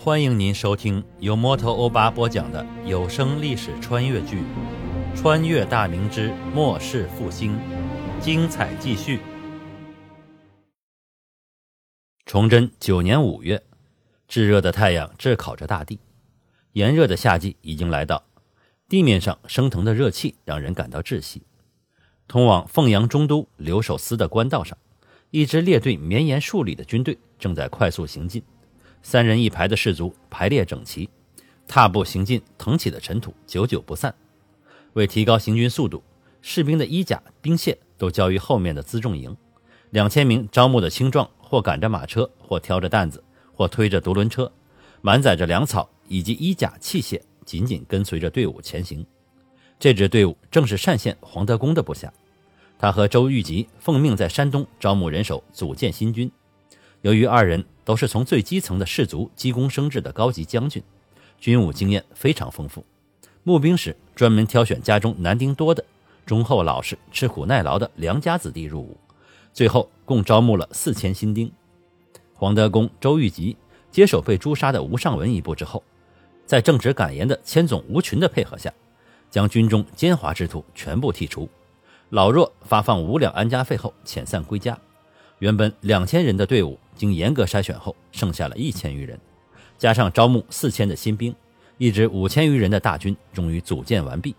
欢迎您收听由摩托欧巴播讲的有声历史穿越剧《穿越大明之末世复兴》，精彩继续。崇祯九年五月，炙热的太阳炙烤着大地，炎热的夏季已经来到，地面上升腾的热气让人感到窒息。通往凤阳中都留守司的官道上，一支列队绵延数里的军队正在快速行进。三人一排的士卒排列整齐，踏步行进，腾起的尘土久久不散。为提高行军速度，士兵的衣甲、兵械都交于后面的辎重营。两千名招募的青壮，或赶着马车，或挑着担子，或推着独轮车，满载着粮草以及衣甲器械，紧紧跟随着队伍前行。这支队伍正是单县黄德功的部下，他和周玉吉奉命在山东招募人手，组建新军。由于二人都是从最基层的士族积功升至的高级将军，军务经验非常丰富。募兵时专门挑选家中男丁多的、忠厚老实、吃苦耐劳的良家子弟入伍。最后共招募了四千新丁。黄德功、周玉吉接手被诛杀的吴尚文一部之后，在正直敢言的千总吴群的配合下，将军中奸猾之徒全部剔除，老弱发放五两安家费后遣散归家。原本两千人的队伍，经严格筛选后，剩下了一千余人，加上招募四千的新兵，一支五千余人的大军终于组建完毕。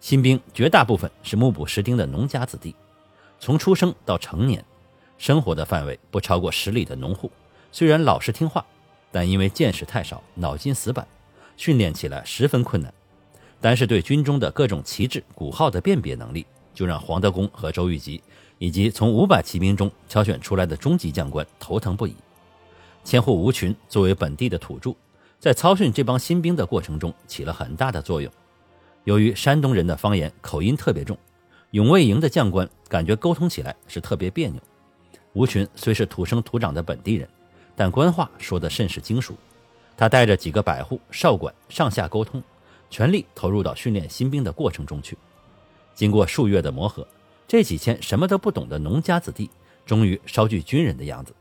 新兵绝大部分是目不识丁的农家子弟，从出生到成年，生活的范围不超过十里的农户。虽然老实听话，但因为见识太少，脑筋死板，训练起来十分困难。单是对军中的各种旗帜、鼓号的辨别能力，就让黄德功和周玉吉。以及从五百骑兵中挑选出来的中级将官头疼不已。千户吴群作为本地的土著，在操训这帮新兵的过程中起了很大的作用。由于山东人的方言口音特别重，永卫营的将官感觉沟通起来是特别别扭。吴群虽是土生土长的本地人，但官话说得甚是精熟。他带着几个百户少管上下沟通，全力投入到训练新兵的过程中去。经过数月的磨合。这几千什么都不懂的农家子弟，终于稍具军人的样子。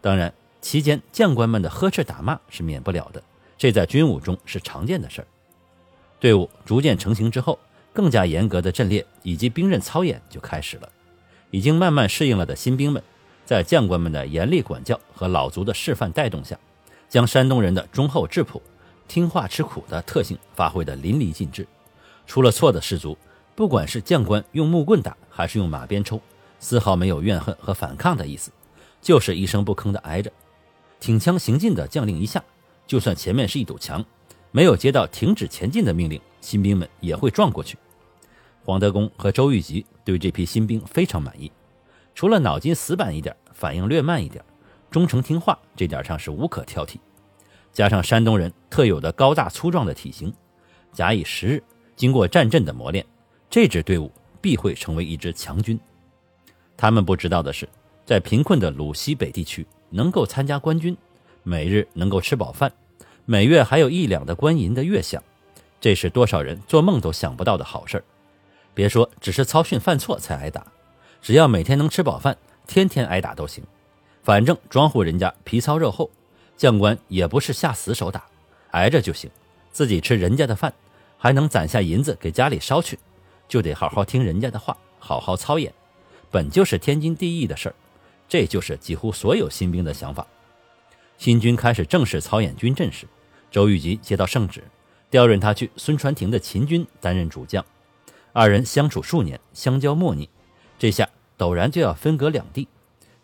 当然，期间将官们的呵斥打骂是免不了的，这在军伍中是常见的事儿。队伍逐渐成型之后，更加严格的阵列以及兵刃操演就开始了。已经慢慢适应了的新兵们，在将官们的严厉管教和老卒的示范带动下，将山东人的忠厚质朴、听话吃苦的特性发挥得淋漓尽致。出了错的士卒。不管是将官用木棍打，还是用马鞭抽，丝毫没有怨恨和反抗的意思，就是一声不吭的挨着。挺枪行进的将令一下，就算前面是一堵墙，没有接到停止前进的命令，新兵们也会撞过去。黄德功和周玉吉对这批新兵非常满意，除了脑筋死板一点，反应略慢一点，忠诚听话这点上是无可挑剔。加上山东人特有的高大粗壮的体型，假以时日，经过战阵的磨练。这支队伍必会成为一支强军。他们不知道的是，在贫困的鲁西北地区，能够参加官军，每日能够吃饱饭，每月还有一两的官银的月饷，这是多少人做梦都想不到的好事儿。别说只是操训犯错才挨打，只要每天能吃饱饭，天天挨打都行。反正庄户人家皮糙肉厚，将官也不是下死手打，挨着就行。自己吃人家的饭，还能攒下银子给家里烧去。就得好好听人家的话，好好操演，本就是天经地义的事儿。这就是几乎所有新兵的想法。新军开始正式操演军阵时，周玉吉接到圣旨，调任他去孙传庭的秦军担任主将。二人相处数年，相交莫逆，这下陡然就要分隔两地。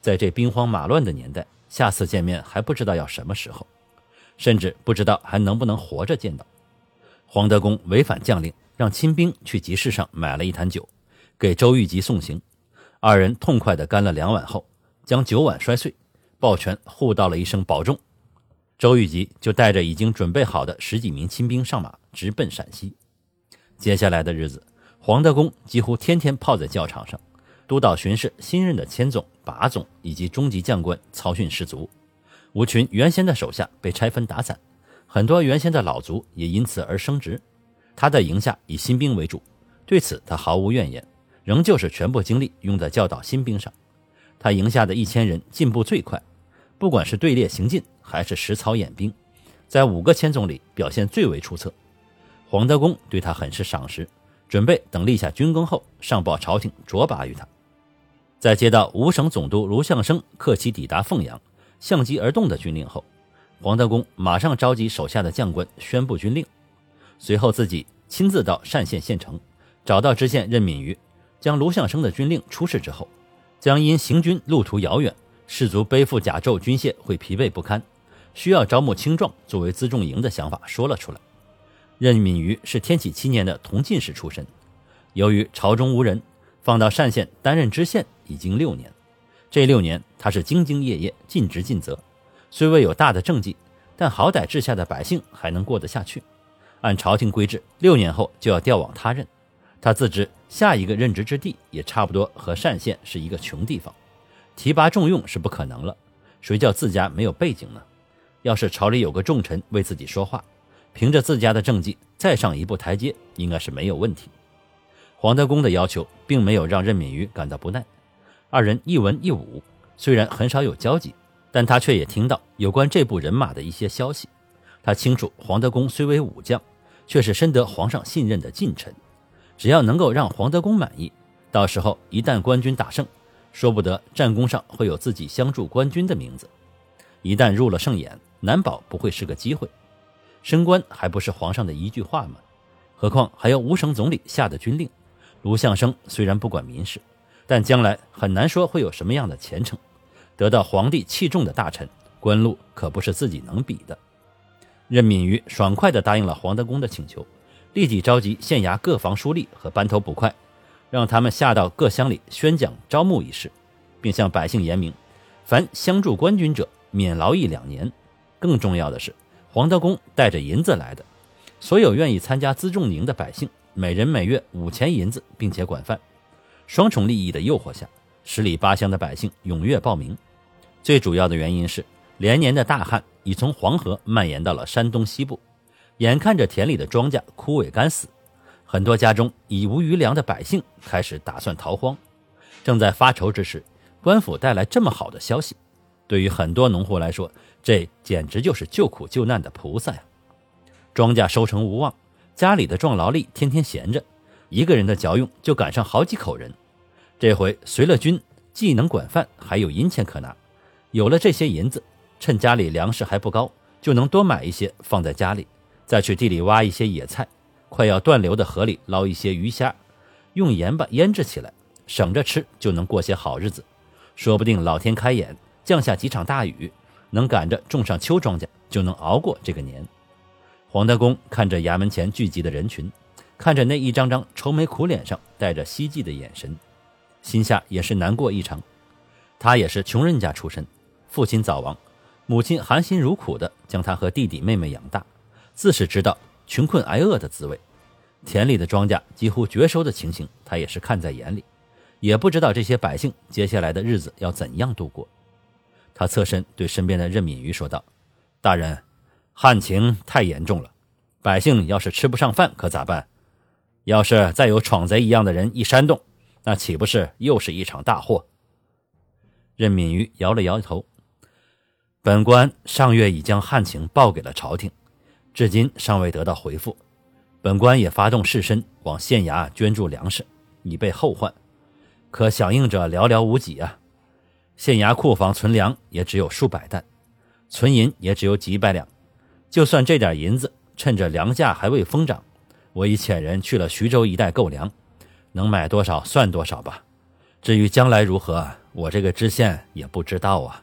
在这兵荒马乱的年代，下次见面还不知道要什么时候，甚至不知道还能不能活着见到。黄德功违反将令。让亲兵去集市上买了一坛酒，给周玉吉送行。二人痛快地干了两碗后，将酒碗摔碎，抱拳互道了一声保重。周玉吉就带着已经准备好的十几名亲兵上马，直奔陕西。接下来的日子，黄德功几乎天天泡在教场上，督导巡视新任的千总、把总以及中级将官操训士卒。吴群原先的手下被拆分打散，很多原先的老卒也因此而升职。他的营下以新兵为主，对此他毫无怨言，仍旧是全部精力用在教导新兵上。他营下的一千人进步最快，不管是队列行进还是实操演兵，在五个千总里表现最为出色。黄德公对他很是赏识，准备等立下军功后上报朝廷擢拔于他。在接到五省总督卢象升客期抵达凤阳、相机而动的军令后，黄德公马上召集手下的将官宣布军令，随后自己亲自到单县县城，找到知县任敏瑜，将卢象升的军令出示之后，将因行军路途遥远，士卒背负甲胄军械会疲惫不堪。需要招募青壮作为辎重营的想法说了出来。任敏瑜是天启七年的同进士出身，由于朝中无人，放到单县担任知县已经六年。这六年他是兢兢业业、尽职尽责，虽未有大的政绩，但好歹治下的百姓还能过得下去。按朝廷规制，六年后就要调往他任。他自知下一个任职之地也差不多和单县是一个穷地方，提拔重用是不可能了。谁叫自家没有背景呢？要是朝里有个重臣为自己说话，凭着自家的政绩再上一步台阶，应该是没有问题。黄德公的要求并没有让任敏瑜感到不耐，二人一文一武，虽然很少有交集，但他却也听到有关这部人马的一些消息。他清楚黄德公虽为武将，却是深得皇上信任的近臣。只要能够让黄德公满意，到时候一旦官军大胜，说不得战功上会有自己相助官军的名字。一旦入了圣眼。难保不会是个机会，升官还不是皇上的一句话吗？何况还有五省总理下的军令。卢相生虽然不管民事，但将来很难说会有什么样的前程。得到皇帝器重的大臣，官路可不是自己能比的。任敏瑜爽快地答应了黄德公的请求，立即召集县衙各房书吏和班头捕快，让他们下到各乡里宣讲招募一事，并向百姓言明：凡相助官军者，免劳役两年。更重要的是，黄德公带着银子来的，所有愿意参加辎重营的百姓，每人每月五钱银子，并且管饭。双重利益的诱惑下，十里八乡的百姓踊跃报名。最主要的原因是，连年的大旱已从黄河蔓延到了山东西部，眼看着田里的庄稼枯萎干死，很多家中已无余粮的百姓开始打算逃荒。正在发愁之时，官府带来这么好的消息，对于很多农户来说，这简直就是救苦救难的菩萨呀！庄稼收成无望，家里的壮劳力天天闲着，一个人的嚼用就赶上好几口人。这回随了军，既能管饭，还有银钱可拿。有了这些银子，趁家里粮食还不高，就能多买一些放在家里，再去地里挖一些野菜，快要断流的河里捞一些鱼虾，用盐巴腌制起来，省着吃，就能过些好日子。说不定老天开眼，降下几场大雨。能赶着种上秋庄稼，就能熬过这个年。黄德公看着衙门前聚集的人群，看着那一张张愁眉苦脸上带着希冀的眼神，心下也是难过异常。他也是穷人家出身，父亲早亡，母亲含辛茹苦的将他和弟弟妹妹养大，自是知道穷困挨饿的滋味。田里的庄稼几乎绝收的情形，他也是看在眼里，也不知道这些百姓接下来的日子要怎样度过。他侧身对身边的任敏瑜说道：“大人，旱情太严重了，百姓要是吃不上饭可咋办？要是再有闯贼一样的人一煽动，那岂不是又是一场大祸？”任敏瑜摇了摇头：“本官上月已将旱情报给了朝廷，至今尚未得到回复。本官也发动士绅往县衙捐助粮食，以备后患，可响应者寥寥无几啊。”县衙库房存粮也只有数百担，存银也只有几百两。就算这点银子，趁着粮价还未疯涨，我已遣人去了徐州一带购粮，能买多少算多少吧。至于将来如何，我这个知县也不知道啊。